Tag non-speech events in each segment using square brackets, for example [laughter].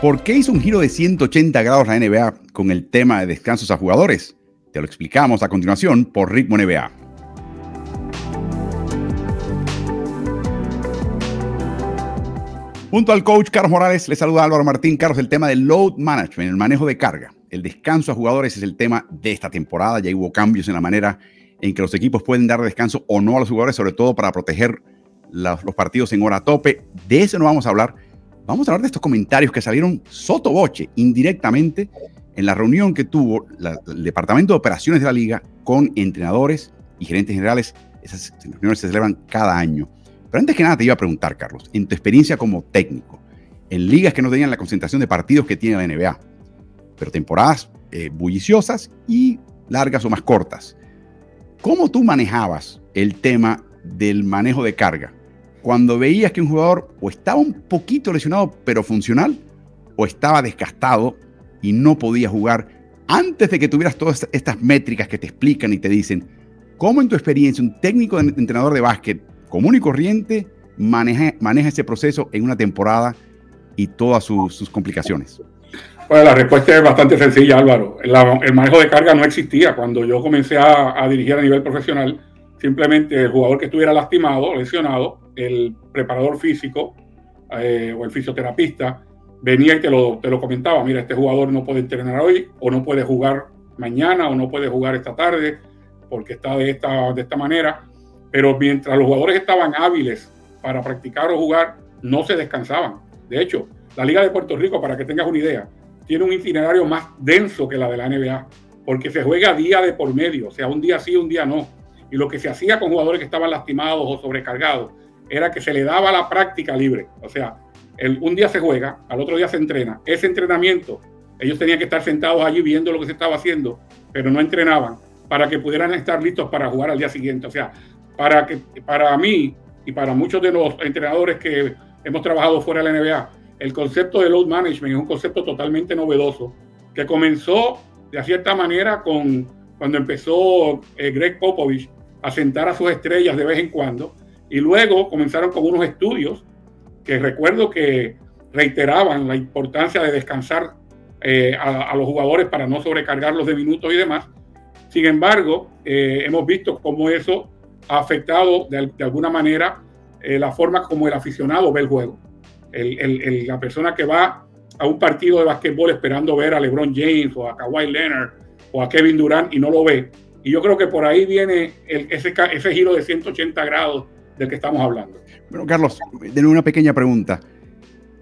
¿Por qué hizo un giro de 180 grados la NBA con el tema de descansos a jugadores? Te lo explicamos a continuación por Ritmo NBA. Junto al coach Carlos Morales, le saluda Álvaro Martín. Carlos, el tema del load management, el manejo de carga, el descanso a jugadores es el tema de esta temporada. Ya hubo cambios en la manera en que los equipos pueden dar descanso o no a los jugadores, sobre todo para proteger los, partidos en hora tope. De eso no vamos a hablar. Vamos a hablar de estos comentarios que salieron sotoboche, indirectamente, en la reunión que tuvo el Departamento de Operaciones de la Liga con entrenadores y gerentes generales. Esas reuniones se celebran cada año. Pero antes que nada te iba a preguntar, Carlos, en tu experiencia como técnico, en ligas que no tenían la concentración de partidos que tiene la NBA, pero temporadas eh, bulliciosas y largas o más cortas, ¿cómo tú manejabas el tema del manejo de carga? Cuando veías que un jugador o estaba un poquito lesionado pero funcional, o estaba desgastado y no podía jugar, antes de que tuvieras todas estas métricas que te explican y te dicen, ¿cómo en tu experiencia un técnico de entrenador de básquet común y corriente maneja, maneja ese proceso en una temporada y todas sus, complicaciones? Bueno, la respuesta es bastante sencilla, Álvaro. el manejo de carga no existía. Cuando yo comencé a, dirigir a nivel profesional, simplemente el jugador que estuviera lastimado, lesionado, el preparador físico eh, o el fisioterapista venía y te lo, te lo comentaba. Mira, este jugador no puede entrenar hoy o no puede jugar mañana o no puede jugar esta tarde porque está de esta, de esta manera. Pero mientras los jugadores estaban hábiles para practicar o jugar, no se descansaban. De hecho, la Liga de Puerto Rico, para que tengas una idea, tiene un itinerario más denso que la de la NBA, porque se juega día de por medio, o sea, un día sí, un día no. Y lo que se hacía con jugadores que estaban lastimados o sobrecargados era que se le daba la práctica libre. O sea, un día se juega, al otro día se entrena. Ese entrenamiento, ellos tenían que estar sentados allí viendo lo que se estaba haciendo, pero no entrenaban para que pudieran estar listos para jugar al día siguiente. O sea, para, que, para mí y para muchos de los entrenadores que hemos trabajado fuera de la NBA, el concepto de load management es un concepto totalmente novedoso que comenzó de cierta manera con cuando empezó eh, Greg Popovich a sentar a sus estrellas de vez en cuando y luego comenzaron con unos estudios que recuerdo que reiteraban la importancia de descansar eh, a, los jugadores para no sobrecargarlos de minutos y demás. Sin embargo, eh, hemos visto cómo eso ha afectado de, alguna manera eh, la forma como el aficionado ve el juego. la persona que va a un partido de basquetbol esperando ver a LeBron James o a Kawhi Leonard o a Kevin Durant y no lo ve. Y yo creo que por ahí viene ese, ese giro de 180 grados del que estamos hablando. Bueno, Carlos, de una pequeña pregunta.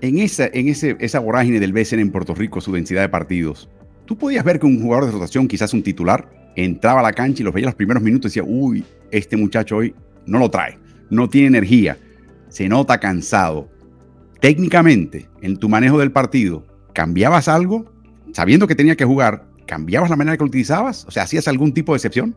En esa, en ese, esa vorágine del BCN en Puerto Rico, su densidad de partidos, ¿tú podías ver que un jugador de rotación, quizás un titular, entraba a la cancha y los veía los primeros minutos y decía, uy, este muchacho hoy no lo trae, no tiene energía, se nota cansado. Técnicamente, en tu manejo del partido, ¿cambiabas algo? Sabiendo que tenía que jugar, ¿cambiabas la manera que lo utilizabas? O sea, ¿hacías algún tipo de excepción?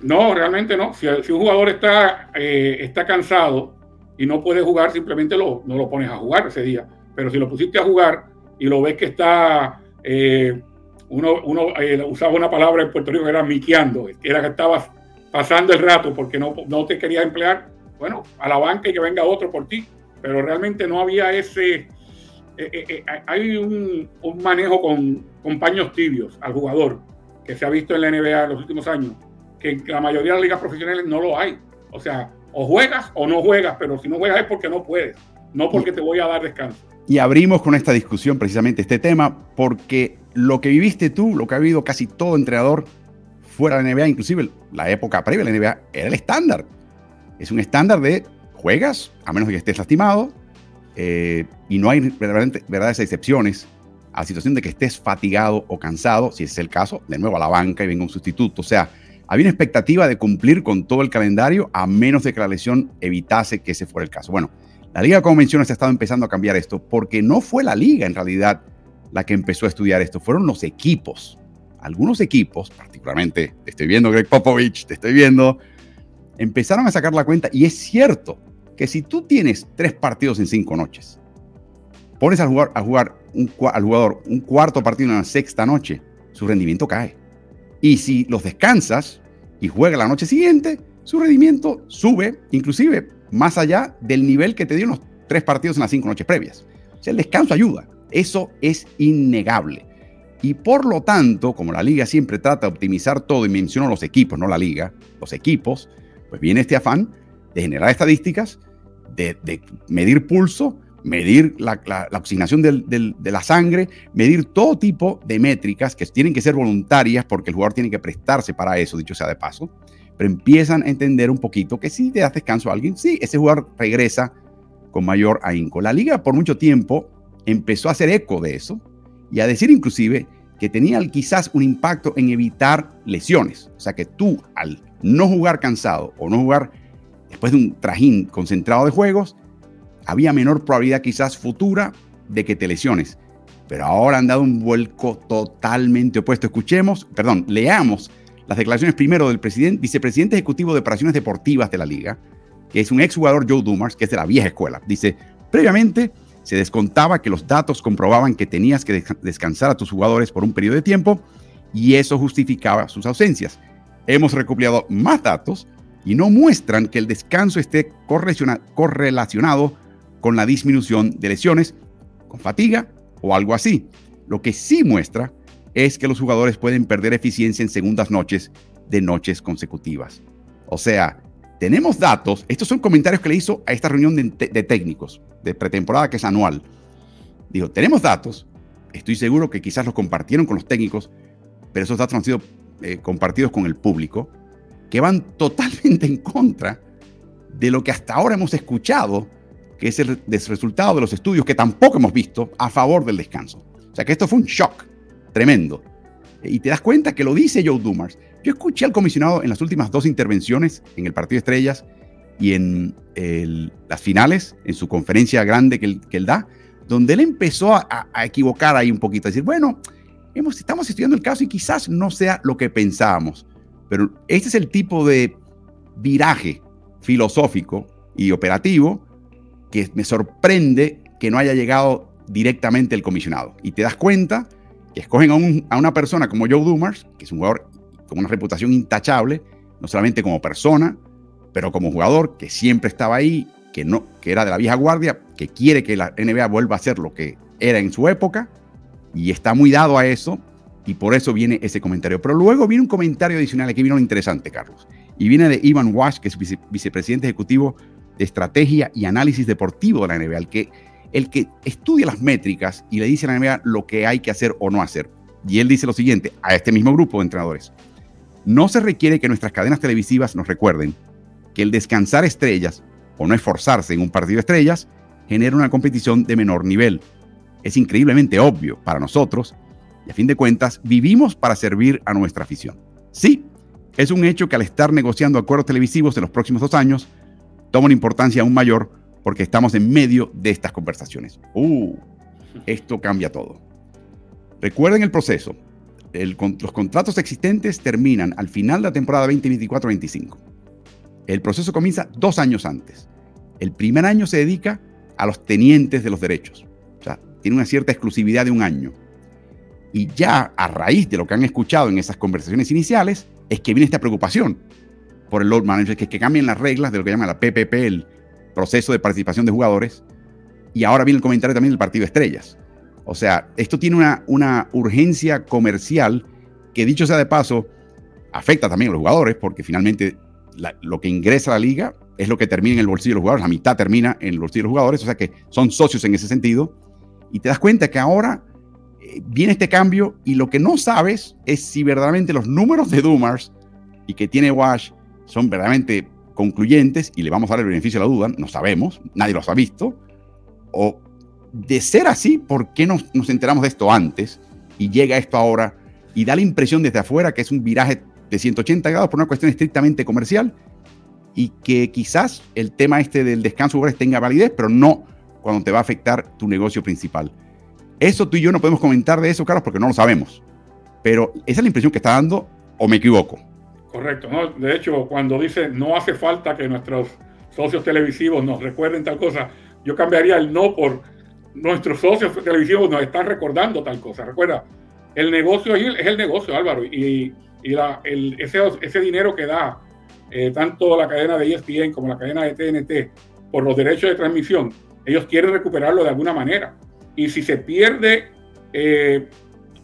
No, realmente no. Si, un jugador está, eh, está cansado y no puede jugar, simplemente lo, no lo pones a jugar ese día. Pero si lo pusiste a jugar y lo ves que está, eh, uno, uno eh, usaba una palabra en Puerto Rico que era miqueando, que era que estabas pasando el rato porque no, no te querías emplear, bueno, a la banca y que venga otro por ti. Pero realmente no había ese... hay un, un manejo con, con paños tibios al jugador que se ha visto en la NBA en los últimos años que en la mayoría de las ligas profesionales no lo hay. O sea, o juegas o no juegas, pero si no juegas es porque no puedes, no porque te voy a dar descanso. Y abrimos con esta discusión precisamente este tema, porque lo que viviste tú, lo que ha vivido casi todo entrenador fuera de la NBA, inclusive la época previa de la NBA, era el estándar. Es un estándar de juegas, a menos que estés lastimado, eh, y no hay verdaderas excepciones a la situación de que estés fatigado o cansado, si es el caso, de nuevo a la banca y venga un sustituto. O sea, había una expectativa de cumplir con todo el calendario a menos de que la lesión evitase que ese fuera el caso. Bueno, la liga, como mencionas, ha estado empezando a cambiar esto porque no fue la liga en realidad la que empezó a estudiar esto, fueron los equipos. Algunos equipos, particularmente, te estoy viendo Greg Popovich, te estoy viendo, empezaron a sacar la cuenta y es cierto que si tú tienes tres partidos en cinco noches, pones a jugar, a jugar un, al jugador un cuarto partido en la sexta noche, su rendimiento cae. Y si los descansas y juega la noche siguiente, su rendimiento sube, inclusive más allá del nivel que te dio en los tres partidos en las cinco noches previas. O sea, el descanso ayuda. Eso es innegable. Y por lo tanto, como la liga siempre trata de optimizar todo y menciono los equipos, no la liga, los equipos, pues viene este afán de generar estadísticas, de, medir pulso, medir la, oxigenación de la sangre, medir todo tipo de métricas que tienen que ser voluntarias porque el jugador tiene que prestarse para eso, dicho sea de paso, pero empiezan a entender un poquito que si te das descanso a alguien, sí, ese jugador regresa con mayor ahínco. La liga por mucho tiempo empezó a hacer eco de eso y a decir inclusive que tenía quizás un impacto en evitar lesiones. O sea que tú al no jugar cansado o no jugar después de un trajín concentrado de juegos, había menor probabilidad quizás futura de que te lesiones. Pero ahora han dado un vuelco totalmente opuesto. Escuchemos, perdón, leamos las declaraciones primero del presidente, vicepresidente ejecutivo de operaciones deportivas de la liga, que es un exjugador Joe Dumars, que es de la vieja escuela. Dice, previamente se descontaba que los datos comprobaban que tenías que descansar a tus jugadores por un periodo de tiempo y eso justificaba sus ausencias. Hemos recopilado más datos y no muestran que el descanso esté correlacionado con la disminución de lesiones, con fatiga o algo así. Lo que sí muestra es que los jugadores pueden perder eficiencia en segundas noches de noches consecutivas. O sea, tenemos datos, estos son comentarios que le hizo a esta reunión de, técnicos de pretemporada que es anual. Dijo, tenemos datos, estoy seguro que quizás los compartieron con los técnicos, pero esos datos han sido eh, compartidos con el público, que van totalmente en contra de lo que hasta ahora hemos escuchado, que es el resultado de los estudios que tampoco hemos visto a favor del descanso. O sea que esto fue un shock tremendo. Y te das cuenta que lo dice Joe Dumars. Yo escuché al comisionado en las últimas dos intervenciones, en el Partido Estrellas y en las finales, en su conferencia grande que él, da, donde él empezó a, equivocar ahí un poquito, a decir, bueno, hemos, estamos estudiando el caso y quizás no sea lo que pensábamos, pero este es el tipo de viraje filosófico y operativo que me sorprende que no haya llegado directamente el comisionado. Y te das cuenta que escogen a, una persona como Joe Dumars, que es un jugador con una reputación intachable, no solamente como persona, pero como jugador que siempre estaba ahí, que, no, que era de la vieja guardia, que quiere que la NBA vuelva a ser lo que era en su época, y está muy dado a eso, y por eso viene ese comentario. Pero luego viene un comentario adicional, aquí viene lo interesante, Carlos, y viene de Ivan Wash, que es vicepresidente ejecutivo de estrategia y análisis deportivo de la NBA, el que, el que estudia las métricas y le dice a la NBA lo que hay que hacer o no hacer. Y él dice lo siguiente a este mismo grupo de entrenadores. No se requiere que nuestras cadenas televisivas nos recuerden que el descansar estrellas o no esforzarse en un partido de estrellas genera una competición de menor nivel. Es increíblemente obvio para nosotros y a fin de cuentas vivimos para servir a nuestra afición. Sí, es un hecho que al estar negociando acuerdos televisivos en los próximos dos años, toma una importancia aún mayor porque estamos en medio de estas conversaciones. Uh, [laughs] esto cambia todo. Recuerden el proceso los contratos existentes terminan al final de la temporada 2024-25. El proceso comienza dos años antes. El primer año se dedica a los tenientes de los derechos. O sea, tiene una cierta exclusividad de un año. Y ya a raíz de lo que han escuchado en esas conversaciones iniciales, es que viene esta preocupación por el Lord Manager, que que cambien las reglas de lo que llama la PPP, el proceso de participación de jugadores. Y ahora viene el comentario también del partido de estrellas. O sea, esto tiene una, una urgencia comercial que dicho sea de paso, afecta también a los jugadores porque finalmente lo que ingresa a la liga es lo que termina en el bolsillo de los jugadores, la mitad termina en el bolsillo de los jugadores, o sea que son socios en ese sentido. Y te das cuenta que ahora eh, viene este cambio y lo que no sabes es si verdaderamente los números de Dumars y que tiene Wash son verdaderamente concluyentes y le vamos a dar el beneficio de la duda, no sabemos, nadie los ha visto, o de ser así, ¿por qué nos, nos enteramos de esto antes y llega esto ahora y da la impresión desde afuera que es un viraje de 180 grados por una cuestión estrictamente comercial y que quizás el tema este del descanso tenga validez, pero no cuando te va a afectar tu negocio principal. Eso tú y yo no podemos comentar de eso, Carlos, porque no lo sabemos. Pero esa es la impresión que está dando, o me equivoco. Correcto, ¿no? De hecho, cuando dice no hace falta que nuestros socios televisivos nos recuerden tal cosa, yo cambiaría el no por nuestros socios televisivos nos están recordando tal cosa. Recuerda, el negocio es el, negocio, Álvaro, y, ese, dinero que da eh, tanto la cadena de ESPN como la cadena de TNT por los derechos de transmisión, ellos quieren recuperarlo de alguna manera. y si se pierde eh,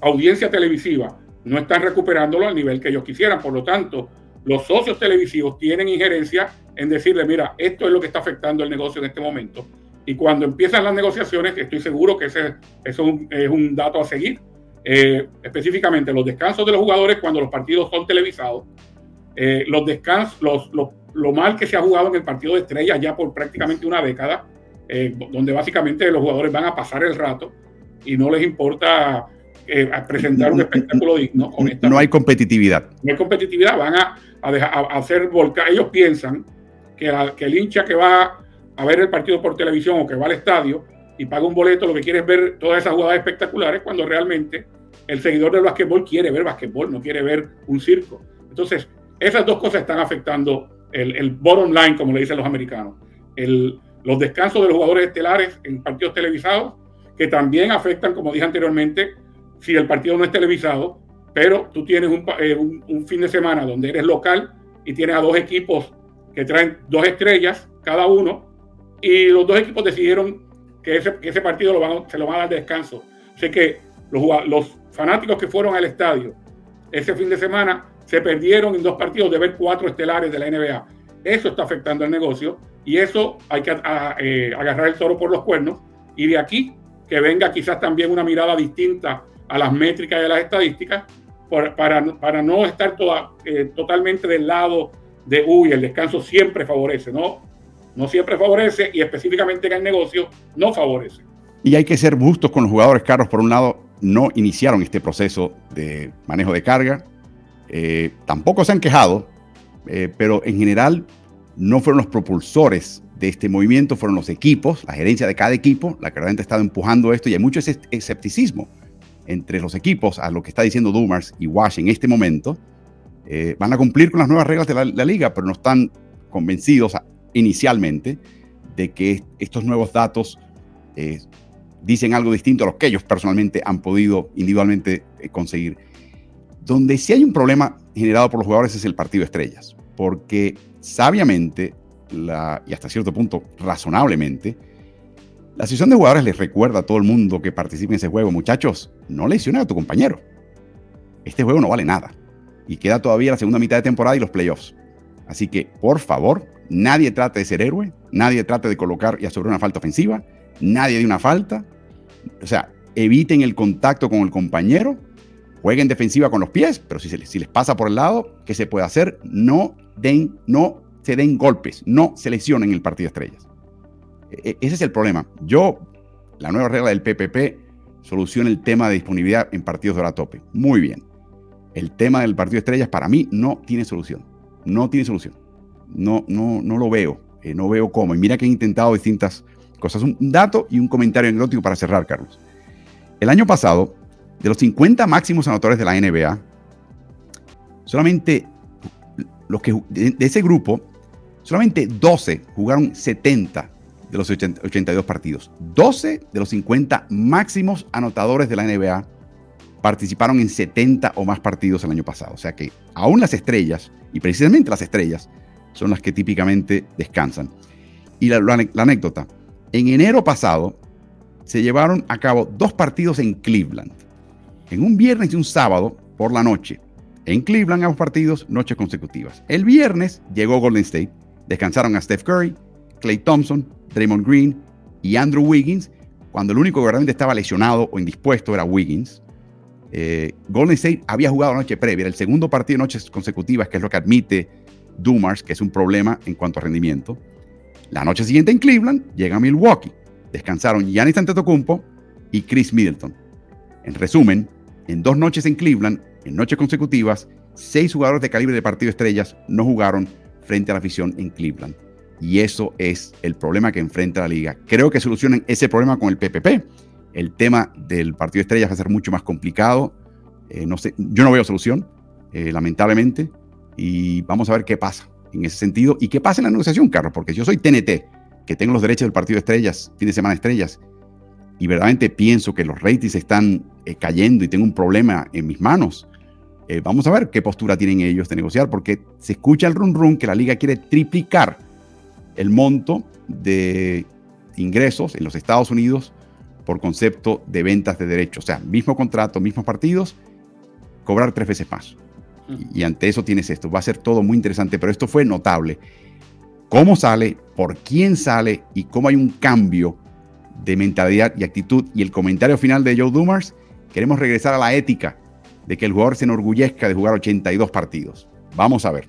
audiencia televisiva, no están recuperándolo al nivel que ellos quisieran. Por lo tanto, los socios televisivos tienen injerencia en decirle, mira, esto es lo que está afectando el negocio en este momento. Y cuando empiezan las negociaciones, estoy seguro que ese, eso es un dato a seguir, eh, específicamente los descansos de los jugadores cuando los partidos son televisados, eh, los descansos, lo mal que se ha jugado en el partido de estrellas ya por prácticamente una década, eh, donde básicamente los jugadores van a pasar el rato y no les importa presentar un espectáculo digno. No hay competitividad. No hay competitividad, van a, a, hacer volcar. Ellos piensan que, que el hincha que va a ver el partido por televisión o que va al estadio y paga un boleto, lo que quiere es ver todas esas jugadas espectaculares cuando realmente el seguidor del básquetbol quiere ver básquetbol, no quiere ver un circo. Entonces, esas dos cosas están afectando el, el bottom line, como le dicen los americanos. El, los descansos de los jugadores estelares en partidos televisados, que también afectan, como dije anteriormente, si el partido no es televisado, pero tú tienes un, eh, un fin de semana donde eres local y tienes a dos equipos que traen dos estrellas cada uno, y los dos equipos decidieron que ese, ese partido se lo van a dar de descanso. Así que los, los fanáticos que fueron al estadio ese fin de semana se perdieron en dos partidos de ver cuatro estelares de la NBA. Eso está afectando al negocio y eso hay que eh, agarrar el toro por los cuernos y de aquí que venga quizás también una mirada distinta a las métricas y a las estadísticas para, para no estar toda, eh, totalmente del lado de, uy, el descanso siempre favorece, ¿no? no siempre favorece y específicamente en el negocio no favorece. Y hay que ser justos con los jugadores caros. Por un lado, no iniciaron este proceso de manejo de carga. Eh, tampoco se han quejado, eh, pero en general no fueron los propulsores de este movimiento, fueron los equipos, la gerencia de cada equipo, la que realmente ha estado empujando esto y hay mucho escepticismo entre los equipos a lo que está diciendo Dumars y Wash en este momento. Eh, van a cumplir con las nuevas reglas de la, liga, pero no están convencidos inicialmente de que estos nuevos datos eh, dicen algo distinto a lo que ellos personalmente han podido individualmente eh, conseguir. Donde sí hay un problema generado por los jugadores es el partido estrellas, porque sabiamente y hasta cierto punto razonablemente, la asociación de jugadores les recuerda a todo el mundo que participe en ese juego, muchachos, no lesionen a tu compañero. Este juego no vale nada. Y queda todavía la segunda mitad de temporada y los playoffs. Así que, por favor, Nadie trata de ser héroe, nadie trata de colocar y asegurar una falta ofensiva, nadie de una falta. O sea, eviten el contacto con el compañero, jueguen defensiva con los pies, pero si, les, si les pasa por el lado, ¿qué se puede hacer? No, den, no se den golpes, no se lesionen el partido de estrellas. E, ese es el problema. Yo, la nueva regla del PPP soluciona el tema de disponibilidad en partidos de hora tope. Muy bien. El tema del partido de estrellas para mí no tiene solución. No tiene solución no, no, no lo veo. Eh, no veo cómo. Y mira que he intentado distintas cosas. Un dato y un comentario anecdótico para cerrar, Carlos. El año pasado, de los 50 máximos anotadores de la NBA, solamente los que de, ese grupo, solamente 12 jugaron 70 de los 82 partidos. 12 de los 50 máximos anotadores de la NBA participaron en 70 o más partidos el año pasado. O sea que aún las estrellas, y precisamente las estrellas, son las que típicamente descansan. Y la, anécdota, en enero pasado se llevaron a cabo dos partidos en Cleveland, en un viernes y un sábado por la noche. En Cleveland ambos partidos, noches consecutivas. El viernes llegó Golden State, descansaron a Steph Curry, Clay Thompson, Draymond Green y Andrew Wiggins, cuando el único que realmente estaba lesionado o indispuesto era Wiggins. Eh, Golden State había jugado la noche previa, el segundo partido de noches consecutivas, que es lo que admite Dumars, que es un problema en cuanto a rendimiento. La noche siguiente en Cleveland llega Milwaukee. Descansaron Giannis Antetokounmpo y Chris Middleton. En resumen, en dos noches en Cleveland, en noches consecutivas, seis jugadores de calibre de partido estrellas no jugaron frente a la afición en Cleveland. Y eso es el problema que enfrenta la liga. Creo que solucionan ese problema con el PPP. El tema del partido de estrellas va a ser mucho más complicado. Eh, no sé, yo no veo solución, eh, lamentablemente y vamos a ver qué pasa en ese sentido y qué pasa en la negociación, Carlos, porque yo soy TNT, que tengo los derechos del partido estrellas, fin de semana estrellas, y verdaderamente pienso que los ratings están eh, cayendo y tengo un problema en mis manos. Vamos a ver qué postura tienen ellos de negociar, porque se escucha el run run que la liga quiere triplicar el monto de ingresos en los Estados Unidos por concepto de ventas de derechos. O sea, mismo contrato, mismos partidos, cobrar tres veces más. Y ante eso tienes esto. Va a ser todo muy interesante, pero esto fue notable. ¿Cómo sale? ¿Por quién sale? Y cómo hay un cambio de mentalidad y actitud. Y el comentario final de Joe Dumars, queremos regresar a la ética de que el jugador se enorgullezca de jugar 82 partidos. Vamos a ver.